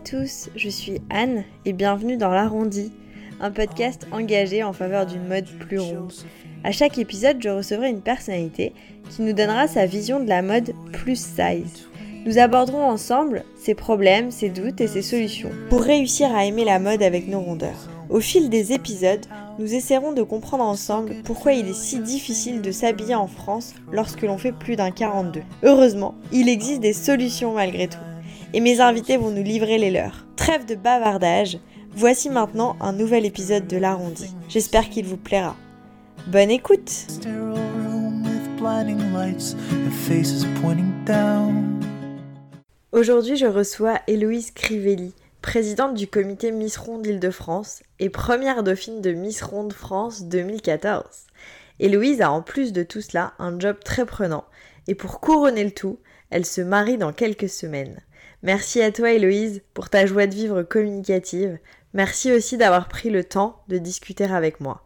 à tous, je suis Anne et bienvenue dans l'Arrondi, un podcast engagé en faveur d'une mode plus ronde. À chaque épisode, je recevrai une personnalité qui nous donnera sa vision de la mode plus size. Nous aborderons ensemble ses problèmes, ses doutes et ses solutions pour réussir à aimer la mode avec nos rondeurs. Au fil des épisodes, nous essaierons de comprendre ensemble pourquoi il est si difficile de s'habiller en France lorsque l'on fait plus d'un 42. Heureusement, il existe des solutions malgré tout. Et mes invités vont nous livrer les leurs. Trêve de bavardage, voici maintenant un nouvel épisode de l'arrondi. J'espère qu'il vous plaira. Bonne écoute Aujourd'hui, je reçois Héloïse Crivelli, présidente du comité Miss Ronde Île-de-France et première dauphine de Miss Ronde France 2014. Héloïse a en plus de tout cela un job très prenant et pour couronner le tout, elle se marie dans quelques semaines. Merci à toi Héloïse pour ta joie de vivre communicative. Merci aussi d'avoir pris le temps de discuter avec moi.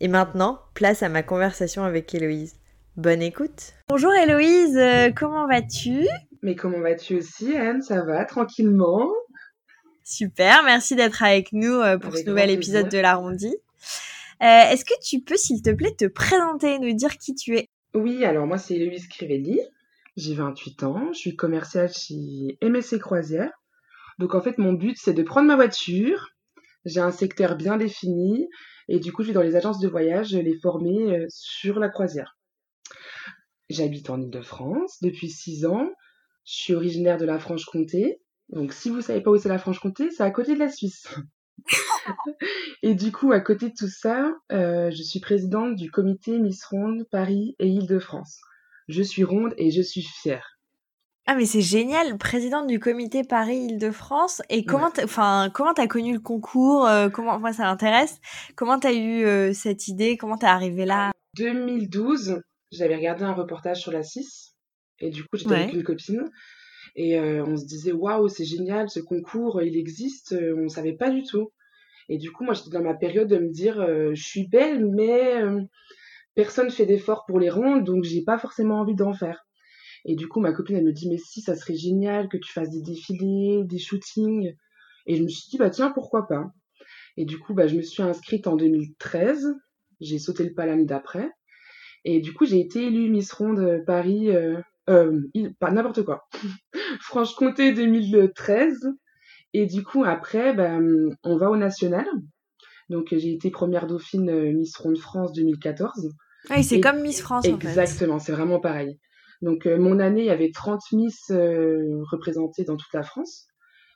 Et maintenant, place à ma conversation avec Héloïse. Bonne écoute. Bonjour Héloïse, euh, comment vas-tu? Mais comment vas-tu aussi, Anne? Ça va, tranquillement? Super, merci d'être avec nous euh, pour ce nouvel épisode de l'arrondi. Euh, Est-ce que tu peux, s'il te plaît, te présenter, nous dire qui tu es? Oui, alors moi c'est Louise Crivelli, j'ai 28 ans, je suis commerciale chez MSC Croisière. Donc en fait mon but c'est de prendre ma voiture, j'ai un secteur bien défini et du coup je vais dans les agences de voyage les former euh, sur la croisière. J'habite en Ile-de-France depuis 6 ans je suis originaire de la Franche-Comté. Donc, si vous savez pas où c'est la Franche-Comté, c'est à côté de la Suisse. et du coup, à côté de tout ça, euh, je suis présidente du comité Miss Ronde Paris et Île-de-France. Je suis ronde et je suis fière. Ah mais c'est génial, présidente du comité Paris-Île-de-France. Et comment, enfin, comment t'as connu le concours euh, Comment, moi, ça m'intéresse. Comment t'as eu euh, cette idée? Comment t'es arrivée là? 2012, j'avais regardé un reportage sur la 6 et du coup, j'étais avec une copine. Et euh, on se disait, waouh, c'est génial, ce concours, il existe. On ne savait pas du tout. Et du coup, moi, j'étais dans ma période de me dire, je suis belle, mais personne fait d'efforts pour les rondes, donc j'ai pas forcément envie d'en faire. Et du coup, ma copine, elle me dit, mais si, ça serait génial que tu fasses des défilés, des shootings. Et je me suis dit, bah tiens, pourquoi pas. Et du coup, bah, je me suis inscrite en 2013. J'ai sauté le pas d'après. Et du coup, j'ai été élue Miss Ronde Paris euh, pas n'importe quoi. Franche-Comté 2013. Et du coup, après, ben, on va au national. Donc, j'ai été première dauphine euh, Miss Ronde France 2014. Ah oui, c'est comme Miss France, Exactement, c'est vraiment pareil. Donc, euh, mon année, il y avait 30 Miss euh, représentées dans toute la France.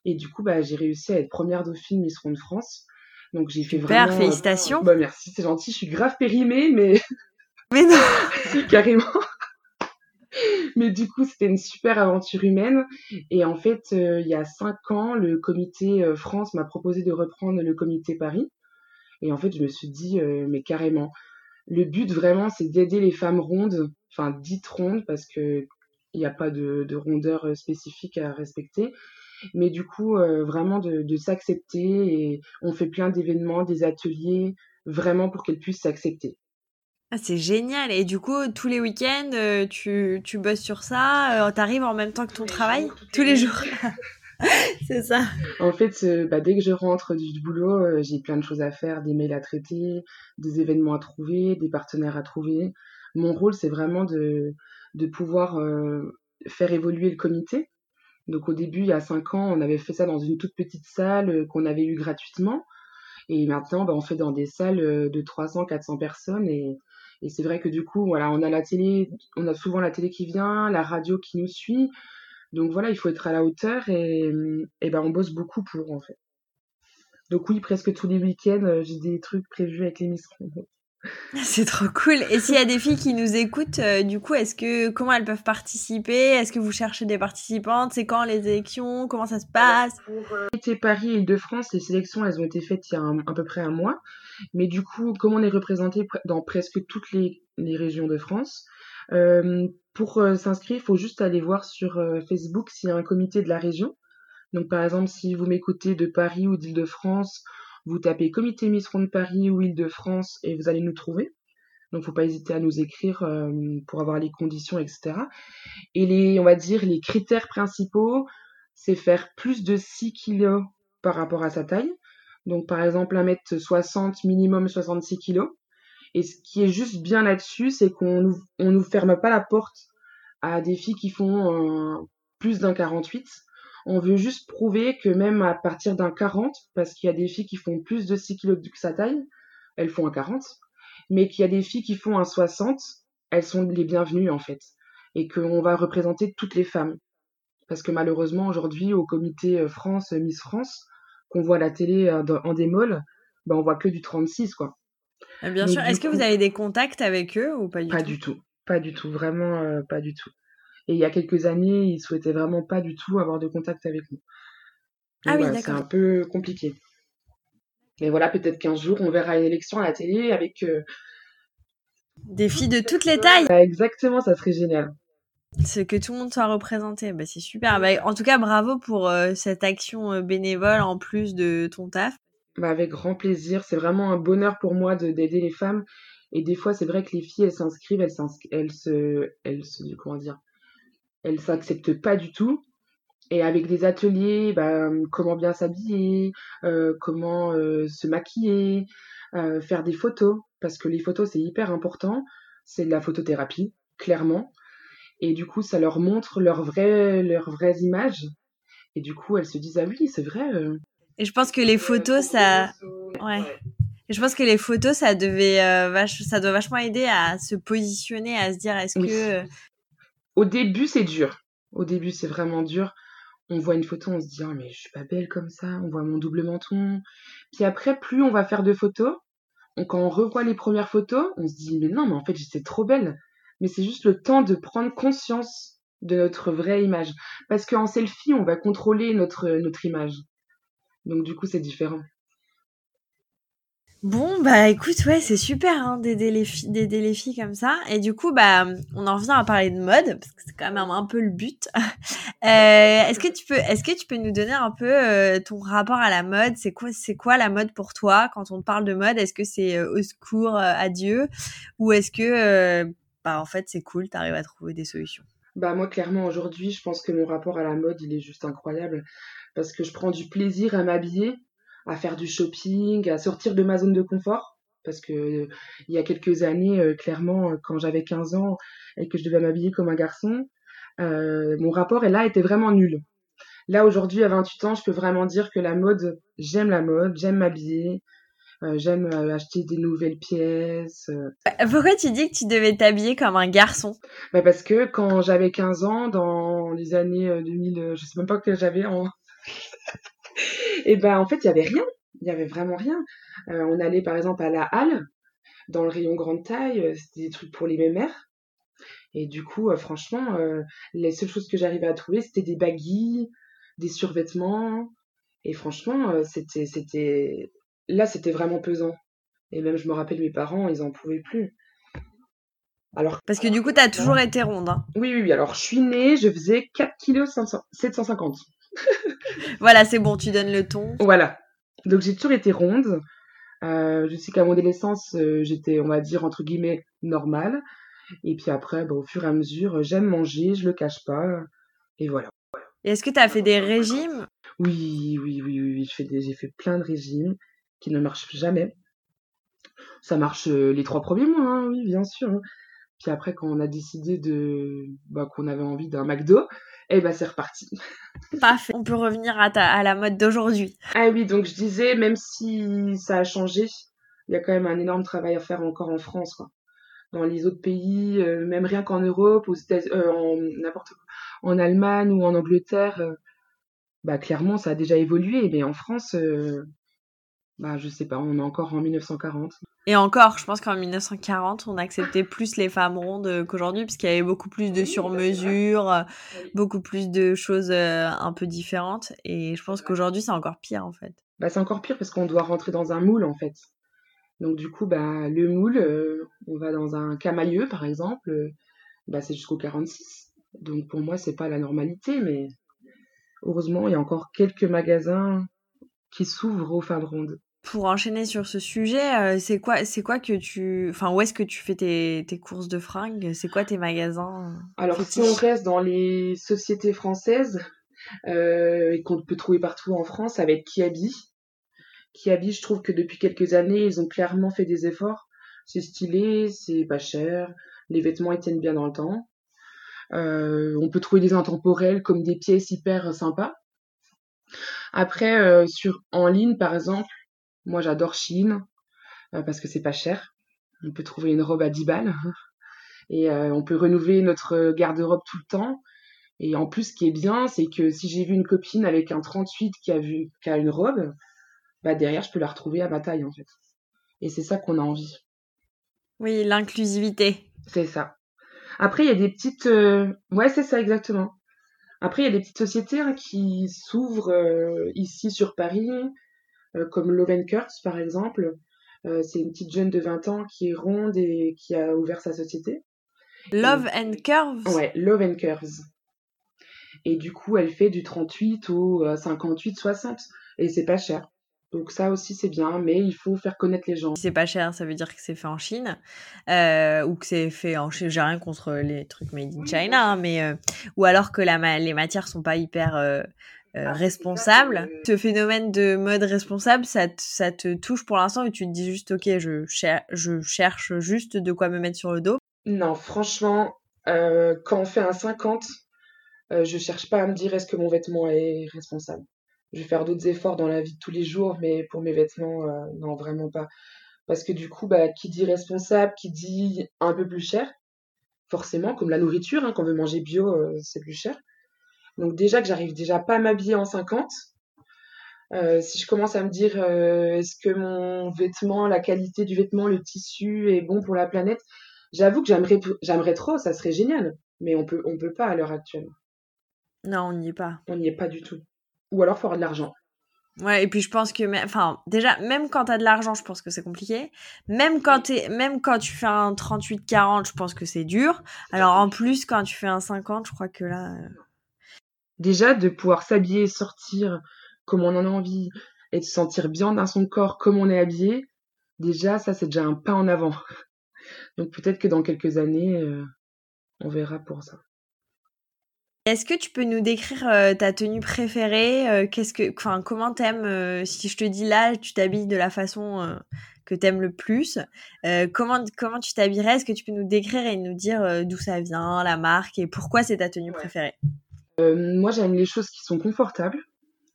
Et du coup, bah, j'ai réussi à être première dauphine Miss Ronde France. Donc, j'ai fait Super, vraiment... félicitations. bah, merci, c'est gentil. Je suis grave périmée, mais... Mais non Carrément mais du coup, c'était une super aventure humaine. Et en fait, euh, il y a cinq ans, le comité euh, France m'a proposé de reprendre le comité Paris. Et en fait, je me suis dit, euh, mais carrément, le but vraiment, c'est d'aider les femmes rondes, enfin dites rondes, parce que il n'y a pas de, de, rondeur spécifique à respecter. Mais du coup, vraiment de, de s'accepter et on fait plein d'événements, des ateliers, vraiment pour qu'elles puissent s'accepter. Ah, c'est génial. Et du coup, tous les week-ends, euh, tu, tu bosses sur ça, euh, t'arrives en même temps que ton travail? Tous les jours. c'est ça. En fait, euh, bah, dès que je rentre du, boulot, j'ai plein de choses à faire, des mails à traiter, des événements à trouver, des partenaires à trouver. Mon rôle, c'est vraiment de, de pouvoir faire évoluer le comité. Donc au début, il y a cinq ans, on avait fait ça dans une toute petite salle qu'on avait eue gratuitement. Et maintenant, bah, on fait dans des salles de 300, 400 personnes. Et et c'est vrai que du coup, voilà, on a la télé, on a souvent la télé qui vient, la radio qui nous suit. Donc voilà, il faut être à la hauteur et, et ben on bosse beaucoup pour en fait. Donc oui, presque tous les week-ends, euh, j'ai des trucs prévus avec les Miss C'est trop cool. Et s'il y a des filles qui nous écoutent, euh, du coup, est-ce que comment elles peuvent participer? Est-ce que vous cherchez des participantes? C'est quand les élections? Comment ça se passe? Pour euh, Paris et Île-de-France, les sélections, elles ont été faites il y a à peu près un mois. Mais du coup, comme on est représenté dans presque toutes les, régions de France, euh, pour euh, s'inscrire, il faut juste aller voir sur Facebook s'il y a un comité de la région. Donc par exemple, si vous m'écoutez de Paris ou d'Île-de-France, vous tapez Comité Miss Ronde Paris ou Île-de-France et vous allez nous trouver. Donc, faut pas hésiter à nous écrire euh, pour avoir les conditions, etc. Et les, on va dire, les critères principaux, c'est faire plus de 6 kilos par rapport à sa taille. Donc par exemple 1m60 minimum 66 kilos. Et ce qui est juste bien là-dessus, c'est qu'on nous, on nous ferme pas la porte à des filles qui font plus d'un 48. On veut juste prouver que même à partir d'un 40, parce qu'il y a des filles qui font plus de 6 kilos que sa taille, elles font un 40, mais qu'il y a des filles qui font un 60, elles sont les bienvenues en fait. Et qu'on va représenter toutes les femmes. Parce que malheureusement aujourd'hui au comité euh, France, Miss France, qu'on voit à la télé euh, en démol, ben on voit que du 36 quoi. Ah, bien sûr. Est-ce que vous avez des contacts avec eux ou pas du pas tout? du tout. Pas du tout. Vraiment euh, pas du tout. Et il y a quelques années, ils souhaitaient vraiment pas du tout avoir de contact avec nous. ah oui, d'accord. C'est un peu compliqué. Mais voilà, peut-être qu'un jour, on verra une élection à la télé avec... Euh, des filles de toutes les tailles Exactement, ça serait génial. C'est que tout le monde soit représenté. Bah, c'est super. Bah, en tout cas, bravo pour euh, cette action bénévole en plus de ton taf. Bah, avec grand plaisir. C'est vraiment un bonheur pour moi d'aider les femmes. Et des fois, c'est vrai que les filles, elles s'inscrivent, elles, elles, se, elles se, comment dire, elles s'acceptent pas du tout. Et avec des ateliers, bah, comment bien s'habiller, euh, comment euh, se maquiller, euh, faire des photos, parce que les photos c'est hyper important. C'est de la photothérapie, clairement. Et du coup, ça leur montre leurs vraies, leurs vraies images. Et du coup, elles se disent ah oui, c'est vrai. Et je pense que les photos, ça, ouais. Et je pense que les photos, ça devait, ça doit vachement aider à se positionner, à se dire est-ce que au début, c'est dur. Au début, c'est vraiment dur. On voit une photo, on se dit, ah, mais je suis pas belle comme ça. On voit mon double menton. Puis après, plus on va faire de photos, quand on revoit les premières photos, on se dit, mais non, mais en fait, j'étais trop belle. Mais c'est juste le temps de prendre conscience de notre vraie image. Parce qu'en selfie, on va contrôler notre, notre image. Donc, du coup, c'est différent. Bon, bah écoute, ouais, c'est super hein, d'aider les, d'aider les filles comme ça. Et du coup, bah, on en revient à parler de mode, parce que c'est quand même un peu le but. euh, est-ce que tu peux, est-ce que tu peux nous donner un peu euh, ton rapport à la mode? C'est quoi, c'est quoi la mode pour toi? Quand on parle de mode Est-ce que c'est euh, au secours, adieu, ou est-ce que, bah en fait, c'est cool, t'arrives à trouver des solutions? Bah moi, clairement, aujourd'hui, je pense que mon rapport à la mode, il est juste incroyable, parce que je prends du plaisir à m'habiller à faire du shopping, à sortir de ma zone de confort. Parce que il y a quelques années, euh, clairement, euh, quand j'avais 15 ans et que je devais m'habiller comme un garçon, euh, mon rapport et là était vraiment nul. Là aujourd'hui, à 28 ans, je peux vraiment dire que la mode, j'aime la mode, j'aime m'habiller, j'aime acheter des nouvelles pièces. Pourquoi tu dis que tu devais t'habiller comme un garçon? Bah Parce que quand j'avais 15 ans, dans les années 2000, je sais même pas que j'avais en et ben en fait, il y avait rien. Il y avait vraiment rien. Euh, on allait par exemple à la halle, dans le rayon grande taille, euh, c'était des trucs pour les mémères. Et du coup, euh, franchement, les seules choses que j'arrivais à trouver, c'était des baguilles, des survêtements. Et franchement, c'était, c'était, là, c'était vraiment pesant. Et même, je me rappelle, mes parents, ils en pouvaient plus. Alors, Parce que du coup, tu as toujours été ronde. Hein. Oui, oui, oui. Alors, je suis née, je faisais 4 kg 750 voilà, c'est bon, tu donnes le ton. Voilà. Donc j'ai toujours été ronde. Euh, je sais qu'à mon adolescence, euh, j'étais, on va dire, entre guillemets, normale. Et puis après, bah, au fur et à mesure, j'aime manger, je le cache pas. Et voilà. Et est-ce que tu as fait des régimes? Oui, oui, oui, oui, oui. J'ai fait, plein de régimes qui ne marchent jamais. Ça marche euh, les trois premiers mois, hein, oui, bien sûr. Hein. Puis après, quand on a décidé de, bah, qu'on avait envie d'un McDo, et eh ben c'est reparti. Parfait. On peut revenir à, ta, à la mode d'aujourd'hui. Ah oui, donc je disais, même si ça a changé, il y a quand même un énorme travail à faire encore en France. Quoi. Dans les autres pays, euh, même rien qu'en Europe, aux États euh, en n'importe en Allemagne ou en Angleterre, euh, bah clairement ça a déjà évolué. Mais en France, bah je sais pas, on est encore en 1940. Et encore, je pense qu'en 1940, on acceptait plus les femmes rondes qu'aujourd'hui, puisqu'il y avait beaucoup plus de sur-mesure, beaucoup plus de choses euh, un peu différentes. Et je pense qu'aujourd'hui, c'est encore pire, en fait. Bah, c'est encore pire parce qu'on doit rentrer dans un moule, en fait. Donc, du coup, bah, le moule, euh, on va dans un camailleux, par exemple, euh, bah, c'est jusqu'au 46. Donc, pour moi, c'est pas la normalité, mais heureusement, il y a encore quelques magasins qui s'ouvrent aux femmes rondes pour enchaîner sur ce sujet, euh, c'est quoi, c'est quoi que tu, enfin, où est-ce que tu fais tes, tes courses de fringues? C'est quoi tes magasins Alors, si on reste dans les sociétés françaises, et qu'on peut trouver partout en France, ça va être Kiabi. Kiabi, je trouve que depuis quelques années, ils ont clairement fait des efforts. C'est stylé, c'est pas cher, les vêtements ils tiennent bien dans le temps. on peut trouver des intemporels comme des pièces hyper sympas. Après, sur en ligne, par exemple, moi j'adore Chine parce que c'est pas cher. On peut trouver une robe à 10 balles et on peut renouveler notre garde-robe tout le temps. Et en plus, ce qui est bien, c'est que si j'ai vu une copine avec un 38 qui a, vu, qui a une robe, bah derrière, je peux la retrouver à ma taille, en fait. Et c'est ça qu'on a envie. Oui, l'inclusivité. C'est ça. Après, il y a des petites... Euh, ouais, c'est ça, exactement. Après, il y a des petites sociétés hein, qui s'ouvrent euh, ici sur Paris, euh, comme Love par exemple. c'est une petite jeune de 20 ans qui est ronde et qui a ouvert sa société. Love and Curves Ouais, Love and Curves. Et du coup, elle fait du 38 au 58, 60. Et c'est pas cher. Donc ça aussi c'est bien, mais il faut faire connaître les gens. Si c'est pas cher, ça veut dire que c'est fait en Chine euh, ou que c'est fait en Chine. J'ai rien contre les trucs made in China, hein, mais euh, ou alors que la les matières sont pas hyper euh, ah, responsables. Ce phénomène de mode responsable, ça, ça te touche pour l'instant et tu te dis juste ok, je, je cherche juste de quoi me mettre sur le dos? Non, franchement, quand on fait un 50, je cherche pas à me dire est-ce que mon vêtement est responsable? Je vais faire d'autres efforts dans la vie de tous les jours, mais pour mes vêtements, euh, non, vraiment pas. Parce que du coup, bah, qui dit responsable, qui dit un peu plus cher, forcément, comme la nourriture, hein, quand on veut manger bio, euh, c'est plus cher. Donc déjà que j'arrive déjà pas à m'habiller en 50, euh, si je commence à me dire est-ce que mon vêtement, la qualité du vêtement, le tissu est bon pour la planète, j'avoue que j'aimerais, j'aimerais trop, ça serait génial. Mais on peut, on peut pas à l'heure actuelle. Non, on n'y est pas. On n'y est pas du tout ou alors faut avoir de l'argent. Ouais, et puis je pense que, enfin, déjà, même quand t'as de l'argent, je pense que c'est compliqué. Même quand, es, même quand tu fais un 38-40, je pense que c'est dur. Alors en plus, quand tu fais un 50, je crois que là. Euh, déjà, de pouvoir s'habiller, sortir comme on en a envie et de se sentir bien dans son corps comme on est habillé, déjà, ça, c'est déjà un pas en avant. Donc peut-être que dans quelques années, euh, on verra pour ça. Est-ce que tu peux nous décrire euh, ta tenue préférée euh, Qu'est-ce que, enfin, comment t'aimes euh, Si je te dis là, tu t'habilles de la façon que t'aimes le plus. comment comment tu t'habillerais? Est-ce que tu peux nous décrire et nous dire d'où ça vient, la marque et pourquoi c'est ta tenue préférée? Moi, j'aime les choses qui sont confortables.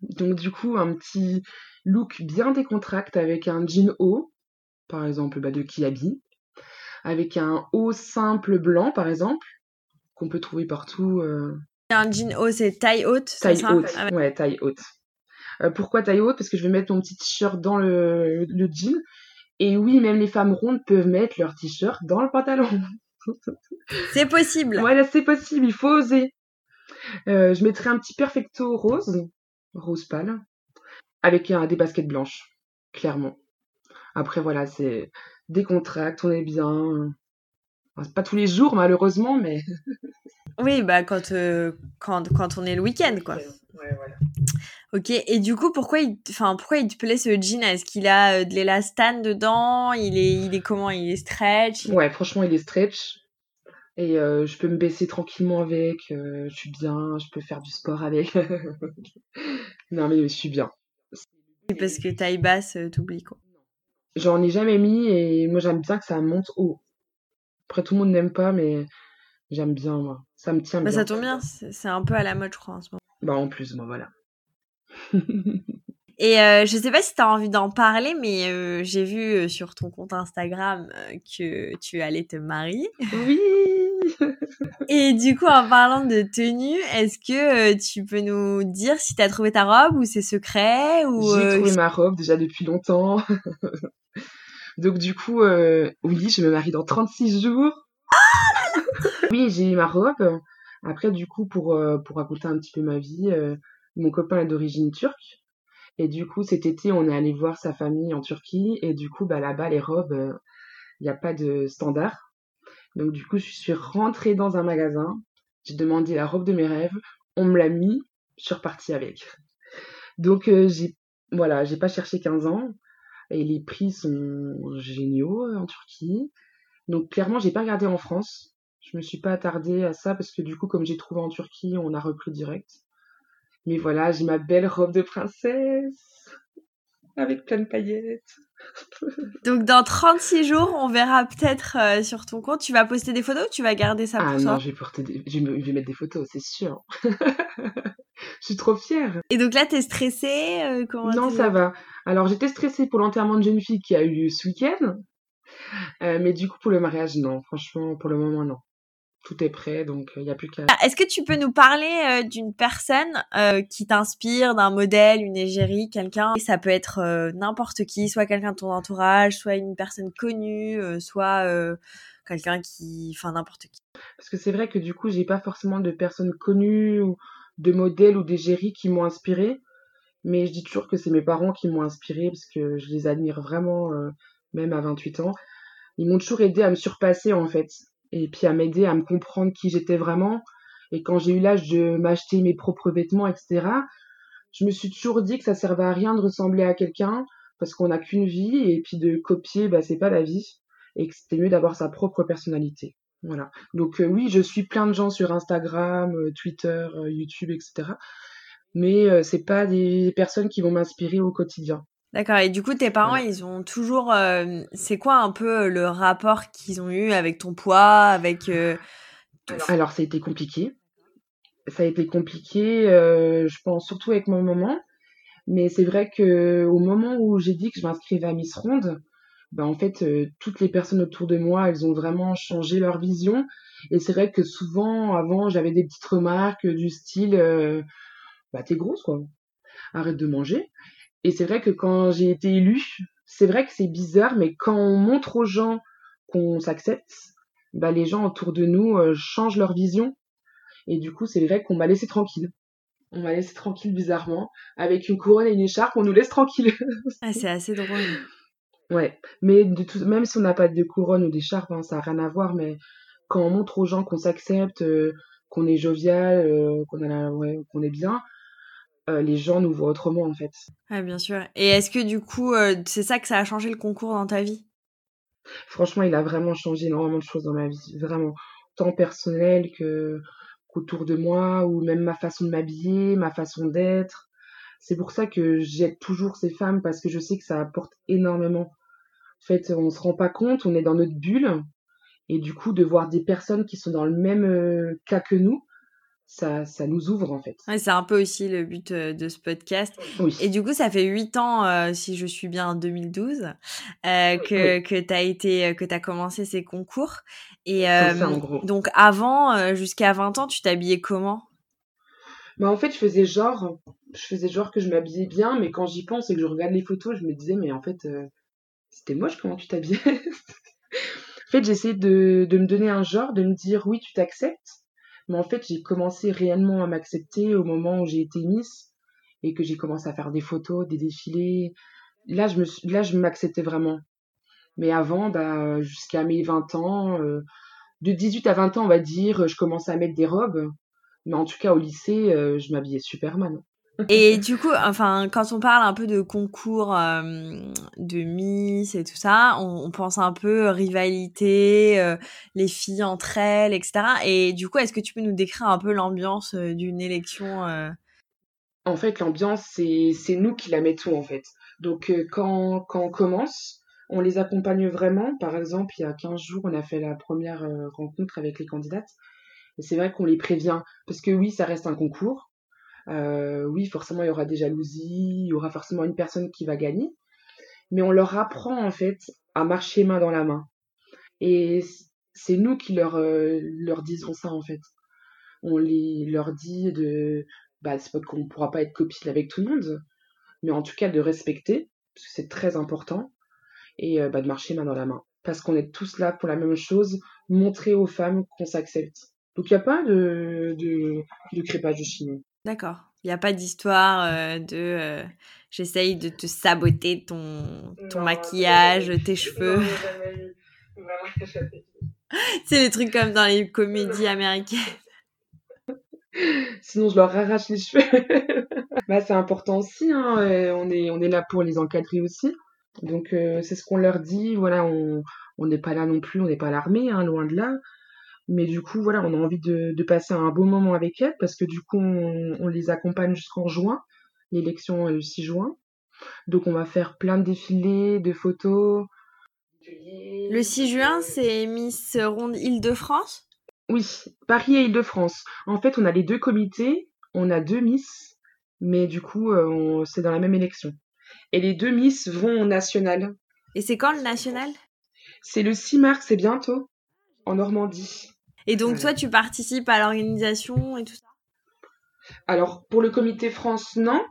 Donc du coup, un petit look bien décontracté avec un jean haut, par exemple bah, de Kiabi, avec un haut simple blanc, par exemple, qu'on peut trouver partout un jean haut, c'est taille haute Taille haute, ah ouais. taille haute. Euh, pourquoi taille haute? Parce que je vais mettre mon petit t-shirt dans le, jean. Et oui, même les femmes rondes peuvent mettre leur t-shirt dans le pantalon. c'est possible. Voilà, c'est possible, il faut oser. Euh, je mettrai un petit perfecto rose, rose pâle, avec des baskets blanches, clairement. Après, voilà, c'est décontracte, on est bien. c'est pas tous les jours, malheureusement, mais. Oui, bah quand, euh, quand, quand on est le week-end, quoi. Ouais, voilà. Ok, et du coup, pourquoi il, enfin, pourquoi il te plaît ce jean? Est-ce qu'il a euh, de l'élastane dedans? Il est, il est comment? Il est stretch? Ouais, franchement, il est stretch. Et euh, je peux me baisser tranquillement avec. je suis bien, je peux faire du sport avec. non, mais je suis bien. Parce que taille basse, t'oublies quoi. J'en ai jamais mis et moi j'aime bien que ça monte haut. Après, tout le monde n'aime pas, mais J'aime bien, moi. Ça me tient bah, bien. Ça tombe bien, c'est un peu à la mode, je crois, en ce moment. Bah, en plus, moi, voilà. Et euh, je sais pas si tu as envie d'en parler, mais euh, j'ai vu euh, sur ton compte Instagram que tu allais te marier. Oui Et du coup, en parlant de tenue, est-ce que tu peux nous dire si tu as trouvé ta robe ou c'est secret ou J'ai trouvé ma robe déjà depuis longtemps. Donc du coup, oui, je me marie dans 36 jours. Oui, j'ai eu ma robe. Après, du coup, pour, euh, pour raconter un petit peu ma vie, euh, mon copain est d'origine turque. Et du coup, cet été, on est allé voir sa famille en Turquie. Et du coup, bah, là-bas, les robes, il euh, n'y a pas de standard. Donc, du coup, je suis rentrée dans un magasin. J'ai demandé la robe de mes rêves. On me l'a mis. Je suis repartie avec. Donc, j'ai, voilà, j'ai pas cherché 15 ans. Et les prix sont géniaux en Turquie. Donc, clairement, j'ai pas regardé en France. Je me suis pas attardée à ça parce que du coup, comme j'ai trouvé en Turquie, on a repris direct. Mais voilà, j'ai ma belle robe de princesse avec plein de paillettes. Donc dans 36 jours, on verra peut-être euh, sur ton compte, tu vas poster des photos ou tu vas garder ça pour ah toi non, je vais, porter je, vais, mettre des photos, c'est sûr. je suis trop fière. Et donc là, t'es stressée euh, Non, ça va. Alors j'étais stressée pour l'enterrement de jeune fille qui a eu lieu ce week-end. Euh, mais du coup, pour le mariage, non. Franchement, pour le moment, non tout est prêt, donc il n'y a plus qu'à. Ah, est-ce que tu peux nous parler euh, d'une personne euh, qui t'inspire, d'un modèle, une égérie, quelqu'un? Ça peut être euh, n'importe qui, soit quelqu'un de ton entourage, soit une personne connue, soit quelqu'un qui, enfin n'importe qui. Parce que c'est vrai que du coup, j'ai pas forcément de personnes connues ou de modèles ou d'égéries qui m'ont inspiré, mais je dis toujours que c'est mes parents qui m'ont inspiré parce que je les admire vraiment, même à 28 ans. Ils m'ont toujours aidé à me surpasser en fait et puis à m'aider à me comprendre qui j'étais vraiment. Et quand j'ai eu l'âge de m'acheter mes propres vêtements, etc., je me suis toujours dit que ça servait à rien de ressembler à quelqu'un parce qu'on n'a qu'une vie et puis de copier, bah, c'est pas la vie et que c'était mieux d'avoir sa propre personnalité. Voilà. Donc euh, oui, je suis plein de gens sur Instagram, euh, Twitter, euh, YouTube, etc. Mais c'est pas des personnes qui vont m'inspirer au quotidien. D'accord. Et du coup, tes parents, ils ont toujours. Euh, c'est quoi un peu le rapport qu'ils ont eu avec ton poids, avec. Euh, Alors, ça a été compliqué. Ça a été compliqué, euh, je pense surtout avec mon maman. Mais c'est vrai que au moment où j'ai dit que je m'inscrivais à Miss Ronde, ben en fait, toutes les personnes autour de moi, elles ont vraiment changé leur vision. Et c'est vrai que souvent, avant, j'avais des petites remarques du style, bah t'es grosse quoi, arrête de manger. Et c'est vrai que quand j'ai été élue, c'est vrai que c'est bizarre, mais quand on montre aux gens qu'on s'accepte, bah les gens autour de nous euh, changent leur vision. Et du coup, c'est vrai qu'on m'a laissé tranquille. On m'a laissé tranquille bizarrement. Avec une couronne et une écharpe, on nous laisse tranquille. ah, c'est assez drôle. Ouais, mais de tout, même si on n'a pas de couronne ou d'écharpe, hein, ça n'a rien à voir, mais quand on montre aux gens qu'on s'accepte, euh, qu'on est jovial, euh, qu'on ouais, est bien, euh, les gens nous voient autrement en fait. Ah bien sûr. Et est-ce que du coup, euh, c'est ça que ça a changé le concours dans ta vie? Franchement, il a vraiment changé énormément de choses dans ma vie, vraiment tant personnel que qu'autour de moi ou même ma façon de m'habiller, ma façon d'être. C'est pour ça que j'aide toujours ces femmes parce que je sais que ça apporte énormément. En fait, on se rend pas compte, on est dans notre bulle et du coup de voir des personnes qui sont dans le même euh, cas que nous, ça, ça nous ouvre en fait. c'est un peu aussi le but euh, de ce podcast. Et du coup, ça fait huit ans, euh, si je suis bien en 2012, euh, que, que tu as été, que tu as commencé ces concours. Et donc avant, jusqu'à 20 ans, tu t'habillais comment? Bah, En fait, je faisais genre, je faisais genre que je m'habillais bien, mais quand j'y pense et que je regarde les photos, je me disais, mais en fait, c'était moche comment tu t'habillais. en fait, j'essayais de, de me donner un genre, de me dire, oui, tu t'acceptes mais en fait, j'ai commencé réellement à m'accepter au moment où j'ai été Miss et que j'ai commencé à faire des photos, des défilés. Là, je me, là, je m'acceptais vraiment. Mais avant, bah, jusqu'à mes 20 ans, euh, de 18 à 20 ans, on va dire, je commençais à mettre des robes. Mais en tout cas, au lycée, euh, je m'habillais Superman. Et du coup, enfin, quand on parle un peu de concours euh, de Miss et tout ça, on, pense un peu rivalité, euh, les filles entre elles, etc. Et du coup, est-ce que tu peux nous décrire un peu l'ambiance euh, d'une élection En fait, l'ambiance, c'est nous qui la mettons, en fait. Donc, quand, quand on commence, on les accompagne vraiment. Par exemple, il y a 15 jours, on a fait la première rencontre avec les candidates. C'est vrai qu'on les prévient. Parce que oui, ça reste un concours euh, oui, forcément, il y aura des jalousies, il y aura forcément une personne qui va gagner, mais on leur apprend en fait à marcher main dans la main. Et c'est nous qui leur, euh, leur disons ça en fait. On les, leur dit de, bah, c'est pas qu'on ne pourra pas être copine avec tout le monde, mais en tout cas de respecter, parce que c'est très important, et euh, bah, de marcher main dans la main. Parce qu'on est tous là pour la même chose, montrer aux femmes qu'on s'accepte. Donc il n'y a pas de, de, de crépage de chimie. D'accord. Il n'y a pas d'histoire euh, de euh, j'essaye de te saboter ton, ton maquillage, tes cheveux. C'est des trucs comme dans les comédies américaines. Sinon, je leur arrache les cheveux. bah, c'est important aussi. Hein. On, est, on est là pour les encadrer aussi. Donc, euh, c'est ce qu'on leur dit. Voilà, on n'est pas là non plus, on n'est pas l'armée, hein, loin de là. Mais du coup, voilà, on a envie de, de passer un beau moment avec elles parce que du coup, on, on les accompagne jusqu'en juin. L'élection est le 6 juin. Donc, on va faire plein de défilés, de photos. Le 6 juin, c'est Miss Ronde Île-de-France? Oui, Paris et Île-de-France. En fait, on a les deux comités, on a deux Miss, mais du coup, euh, c'est dans la même élection. Et les deux Miss vont au national. Et c'est quand le national? C'est le 6 mars, c'est bientôt, en Normandie. Et donc, toi, tu participes à l'organisation et tout ça? Alors, pour le comité France, non.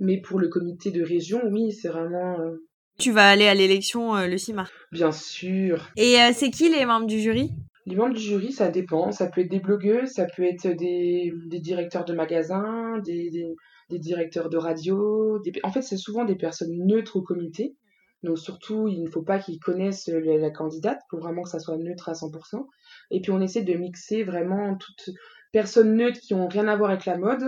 Mais pour le comité de région, oui, c'est vraiment. Euh, tu vas aller à l'élection euh, le 6 mars Bien sûr. Et euh, c'est qui les membres du jury? Les membres du jury, ça dépend. Ça peut être des blogueuses, ça peut être des, des directeurs de magasins, des, des, des directeurs de radio. En fait, c'est souvent des personnes neutres au comité. Donc surtout, il ne faut pas qu'ils connaissent la, candidate pour vraiment que ça soit neutre à 100%. Et puis on essaie de mixer vraiment toutes personnes neutres qui ont rien à voir avec la mode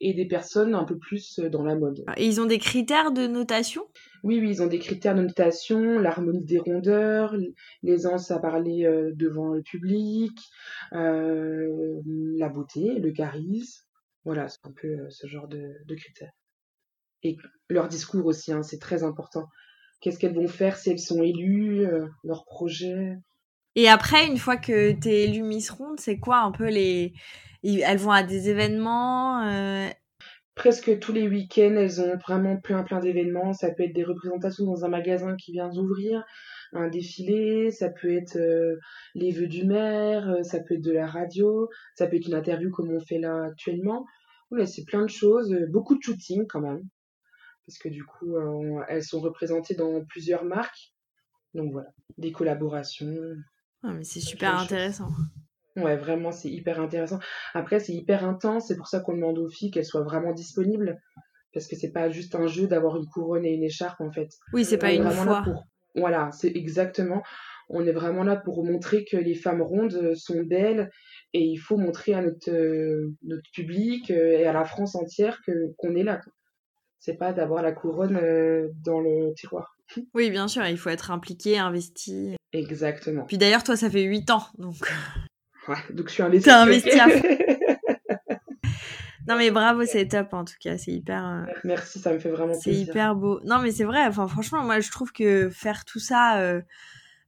et des personnes un peu plus dans la mode. Et ils ont des critères de notation? Oui, oui, ils ont des critères de notation, l'harmonie des rondeurs, l'aisance à parler euh, devant le public, euh, la beauté, le charisme. Voilà, c'est un peu euh, ce genre de, de, critères. Et leur discours aussi, hein, c'est très important qu'est-ce qu'elles vont faire si elles sont élues, euh, leurs projets? Et après, une fois que tu es élue Miss Ronde, c'est quoi un peu les... Elles vont à des événements euh... Presque tous les week-ends, elles ont vraiment plein plein d'événements. Ça peut être des représentations dans un magasin qui vient d'ouvrir, un défilé, ça peut être euh, les vœux du maire, euh, ça peut être de la radio, ça peut être une interview comme on fait là actuellement. Ouais, c'est plein de choses, beaucoup de shooting quand même parce que du coup, elles sont représentées dans plusieurs marques. Donc voilà, des collaborations. Ah, mais c'est super intéressant. Ouais, vraiment, c'est hyper intéressant. Après, c'est hyper intense, c'est pour ça qu'on demande aux filles qu'elles soient vraiment disponibles. Parce que c'est pas juste un jeu d'avoir une couronne et une écharpe, en fait. Oui, c'est pas une fois. Pour... Voilà, c'est exactement. On est vraiment là pour montrer que les femmes rondes sont belles et il faut montrer à notre, euh, notre public euh, et à la France entière que qu'on est là c'est pas d'avoir la couronne euh, dans le tiroir. Oui, bien sûr, il faut être impliqué, investi. Exactement. Puis d'ailleurs, toi, ça fait 8 ans, donc. Ouais, donc je suis investi. T'es investi à fond. Non mais bravo, c'est top en tout cas, c'est hyper. Euh, Merci, ça me fait vraiment plaisir. C'est hyper beau. Non mais c'est vrai, enfin franchement, moi je trouve que faire tout ça, euh,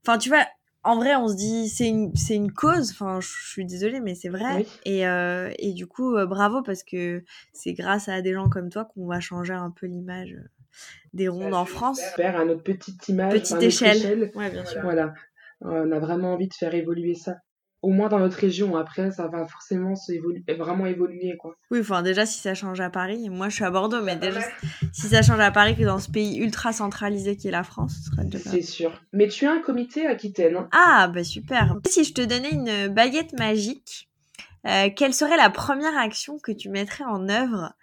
enfin tu vois, en vrai, on se dit c'est une c'est une cause. Enfin, je suis désolée, mais c'est vrai. Et euh, et du coup, bravo parce que c'est grâce à des gens comme toi qu'on va changer un peu l'image des rondes en France. Faire à notre petite image, petite échelle. échelle. Ouais, bien sûr. Voilà, on a vraiment envie de faire évoluer ça au moins dans notre région. Après, ça va forcément se vraiment évoluer, quoi. Oui, enfin, déjà, si ça change à Paris, moi, je suis à Bordeaux, mais déjà, si ça change à Paris que dans ce pays ultra centralisé qui est la France, ce serait déjà C'est sûr. Mais tu as un comité Aquitaine. Hein ah, bah super. Si je te donnais une baguette magique, euh, quelle serait la première action que tu mettrais en œuvre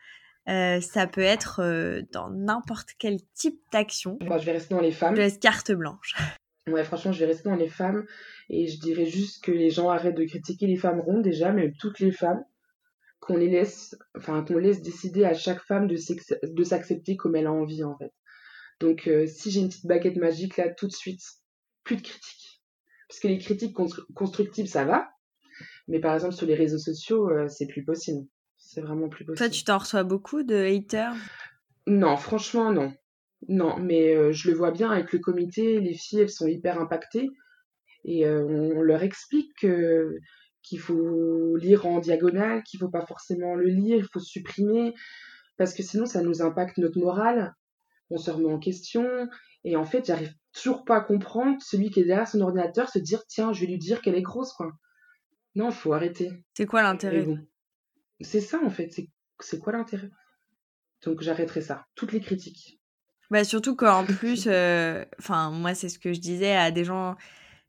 euh, ça peut être euh, dans n'importe quel type d'action. je vais rester dans les femmes. Je laisse carte blanche. Ouais, franchement, je vais rester dans les femmes et je dirais juste que les gens arrêtent de critiquer les femmes rondes déjà, mais toutes les femmes, qu'on les laisse, enfin qu'on laisse décider à chaque femme de s'accepter comme elle a envie en fait. Donc euh, si j'ai une petite baguette magique là, tout de suite, plus de critiques. Parce que les critiques constructives, ça va, mais par exemple sur les réseaux sociaux, c'est plus possible. C'est vraiment plus possible. Toi, tu t'en reçois beaucoup de haters? Non, franchement, non. Non, mais euh, je le vois bien avec le comité, les filles, elles sont hyper impactées. Et euh, on, leur explique qu'il faut lire en diagonale, qu'il faut pas forcément le lire, il faut supprimer, parce que sinon ça nous impacte notre morale. On se remet en question. Et en fait, j'arrive toujours pas à comprendre celui qui est derrière son ordinateur se dire tiens, je vais lui dire qu'elle est grosse, quoi. Non, il faut arrêter. C'est quoi l'intérêt? C'est ça, en fait. C'est quoi l'intérêt? Donc j'arrêterai ça. Toutes les critiques. Bah surtout qu'en plus, euh, enfin moi c'est ce que je disais à des gens.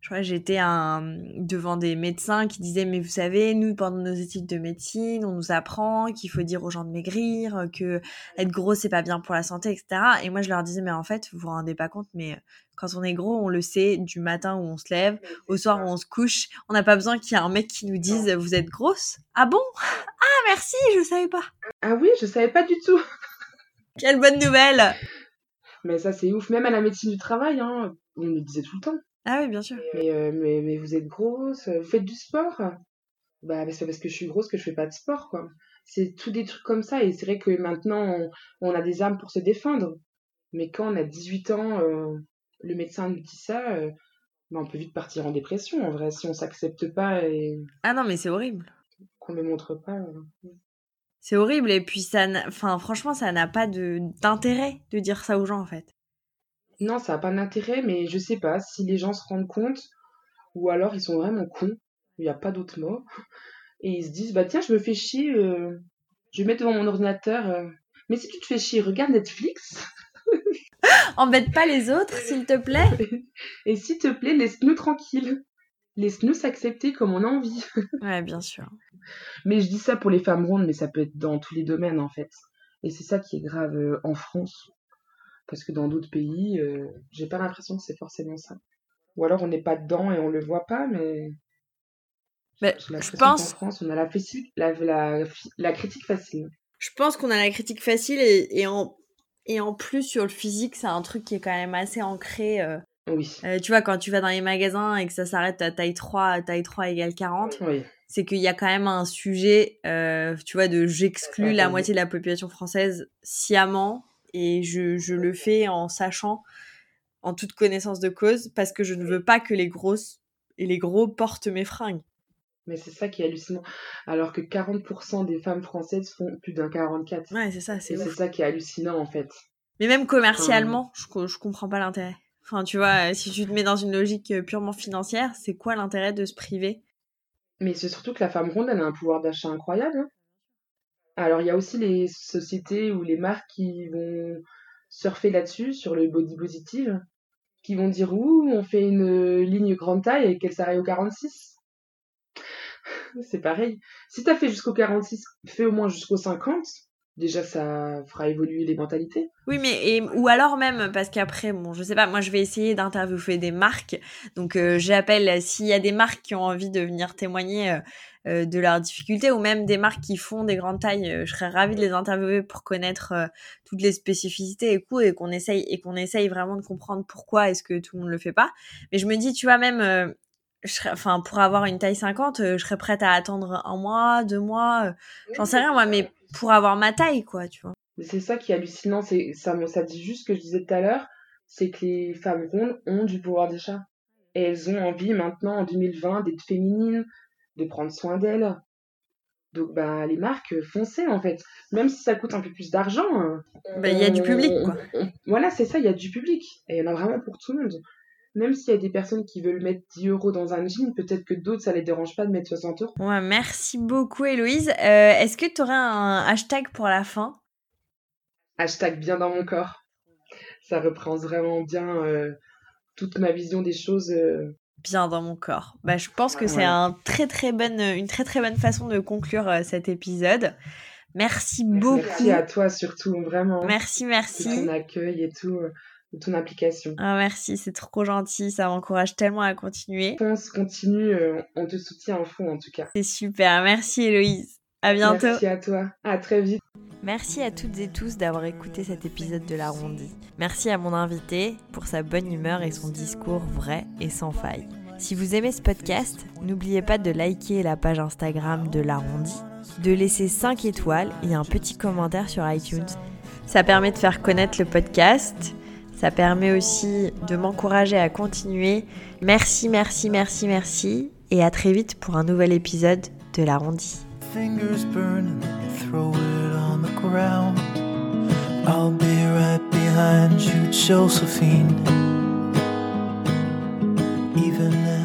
Je crois j'étais un, devant des médecins qui disaient mais vous savez nous pendant nos études de médecine on nous apprend qu'il faut dire aux gens de maigrir que être gros c'est pas bien pour la santé etc et moi je leur disais mais en fait vous vous rendez pas compte mais quand on est gros on le sait du matin où on se lève au soir où on se couche on n'a pas besoin qu'il y ait un mec qui nous dise vous êtes grosse. Ah bon? Ah merci je savais pas. Ah oui je savais pas du tout. Quelle bonne nouvelle. Mais ça, c'est ouf. Même à la médecine du travail, hein, on le disait tout le temps. Ah oui, bien sûr. Mais, mais, mais, vous êtes grosse, vous faites du sport? Bah, c'est parce que je suis grosse que je fais pas de sport, quoi. C'est tout des trucs comme ça. Et c'est vrai que maintenant, on, a des armes pour se défendre. Mais quand on a 18 ans, le médecin nous dit ça, bah, on peut vite partir en dépression, en vrai, si on s'accepte pas et... Ah non, mais c'est horrible. Qu'on ne montre pas. C'est horrible et puis ça, enfin franchement, ça n'a pas de d'intérêt de dire ça aux gens en fait. Non, ça n'a pas d'intérêt, mais je sais pas si les gens se rendent compte ou alors ils sont vraiment cons. Il n'y a pas d'autre mot. Et ils se disent bah tiens, je me fais chier, euh, je vais mettre devant mon ordinateur. Euh. Mais si tu te fais chier, regarde Netflix. Embête pas les autres, s'il te plaît. Et s'il te plaît, laisse-nous tranquilles. Laisse-nous s'accepter comme on a envie. ouais, bien sûr. Mais je dis ça pour les femmes rondes, mais ça peut être dans tous les domaines en fait. Et c'est ça qui est grave euh, en France. Parce que dans d'autres pays, euh, j'ai pas l'impression que c'est forcément ça. Ou alors on n'est pas dedans et on le voit pas, mais. mais je pense. En France, on a la, la, la, la critique facile. Je pense qu'on a la critique facile et, et, en, et en plus sur le physique, c'est un truc qui est quand même assez ancré. Euh, oui. tu vois, quand tu vas dans les magasins et que ça s'arrête à taille 3, taille 3 égale 40, oui c'est qu'il y a quand même un sujet, euh, tu vois, de j'exclus la moitié de la population française sciemment et je, je, le fais en sachant, en toute connaissance de cause, parce que je ne veux pas que les grosses et les gros portent mes fringues. Mais c'est ça qui est hallucinant. Alors que 40% des femmes françaises font plus d'un 44. Ouais, c'est ça, c'est C'est ça qui est hallucinant en fait. Mais même commercialement, je, je comprends pas l'intérêt. Enfin, tu vois, si tu te mets dans une logique euh, purement financière, c'est quoi l'intérêt de se priver? Mais c'est surtout que la femme ronde, elle a un pouvoir d'achat incroyable. Hein. Alors, il y a aussi les sociétés ou les marques qui vont surfer là-dessus, sur le body positive, qui vont dire Ouh, on fait une ligne grande taille et qu'elle s'arrête au 46. c'est pareil. Si t'as fait jusqu'au 46, fais au moins jusqu'au 50 déjà ça fera évoluer les mentalités. Oui, mais et, ou alors même parce qu'après, bon, je sais pas, moi je vais essayer d'interviewer des marques. Donc euh, j'appelle s'il y a des marques qui ont envie de venir témoigner euh, euh, de leurs difficultés ou même des marques qui font des grandes tailles, je serais ravie de les interviewer pour connaître toutes les spécificités et coûts et qu'on essaye et qu'on essaye vraiment de comprendre pourquoi est-ce que tout le monde le fait pas. Mais je me dis, tu vois même enfin, pour avoir une taille 50, je serais prête à attendre un mois, deux mois, j'en sais rien moi, mais pour avoir ma taille, quoi, tu vois. C'est ça qui est hallucinant, c'est ça, ça dit juste ce que je disais tout à l'heure, c'est que les femmes rondes ont du pouvoir d'achat. Et elles ont envie maintenant, en 2020, d'être féminines, de prendre soin d'elles. Donc, bah, les marques, foncez, en fait. Même si ça coûte un peu plus d'argent. Hein. Bah, il y a du public, quoi. voilà, c'est ça, il y a du public. Et il y en a vraiment pour tout le monde même s'il y a des personnes qui veulent mettre 10 euros dans un jean, peut-être que d'autres, ça les dérange pas de mettre 60 euros. Ouais, merci beaucoup, Héloïse. Euh, est-ce que tu aurais un hashtag pour la fin? Hashtag bien dans mon corps. Ça reprend vraiment bien euh, toute ma vision des choses. Euh. Bien dans mon corps. Bah, je pense que c'est un très, très bonne, une très très bonne façon de conclure cet épisode. Merci beaucoup. Merci à toi surtout, vraiment. Merci, merci. Pour ton accueil et tout ton application. Ah merci, c'est trop gentil, ça m'encourage tellement à continuer. On se continue, euh, on te soutient en fond en tout cas. C'est super, merci Héloïse. À bientôt. Merci à toi, à très vite. Merci à toutes et tous d'avoir écouté cet épisode de l'Arrondi. Merci à mon invité pour sa bonne humeur et son discours vrai et sans faille. Si vous aimez ce podcast, n'oubliez pas de liker la page Instagram de l'Arrondi, de laisser 5 étoiles et un petit commentaire sur iTunes. Ça permet de faire connaître le podcast ça permet aussi de m'encourager à continuer. Merci, merci, merci, merci. Et à très vite pour un nouvel épisode de l'arrondi. around. I'll be right behind you, Josephine. Even then.